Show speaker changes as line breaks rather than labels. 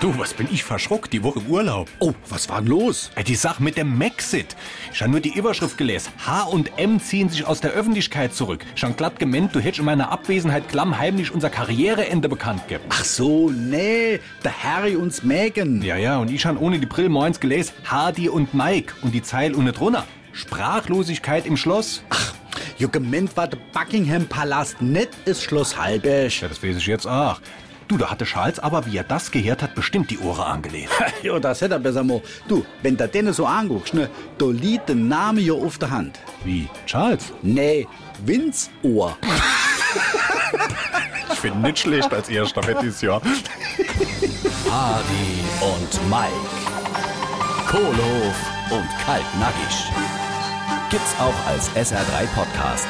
Du, was bin ich verschrockt, die Woche Urlaub.
Oh, was war denn los?
Die Sache mit dem Maxit. Ich habe nur die Überschrift gelesen. H und M ziehen sich aus der Öffentlichkeit zurück. Schon glatt gemeint, du hättest in meiner Abwesenheit klammheimlich unser Karriereende bekannt gegeben.
Ach so, nee, der Harry und Megan.
Ja, ja, und ich han ohne die Brill moins gelesen, Hardy und Mike und die Zeile unten drunter. Sprachlosigkeit im Schloss. Ach,
Jo, gemeint war der Buckingham Palast, nicht das Schloss Halbisch.
ja, das weiß ich jetzt auch. Du, da hatte Charles aber, wie er das gehört hat, bestimmt die Ohren angelegt.
Jo, das hätte er besser mal. Du, wenn du den so anguckst, ne, da liegt der Name ja auf der Hand.
Wie? Charles?
Nee, Winzohr.
Ich finde nicht schlecht als erster für dieses Jahr.
Hardy und Mike, Kohlhof und Kaltnackig. Gibt's auch als SR3 Podcast.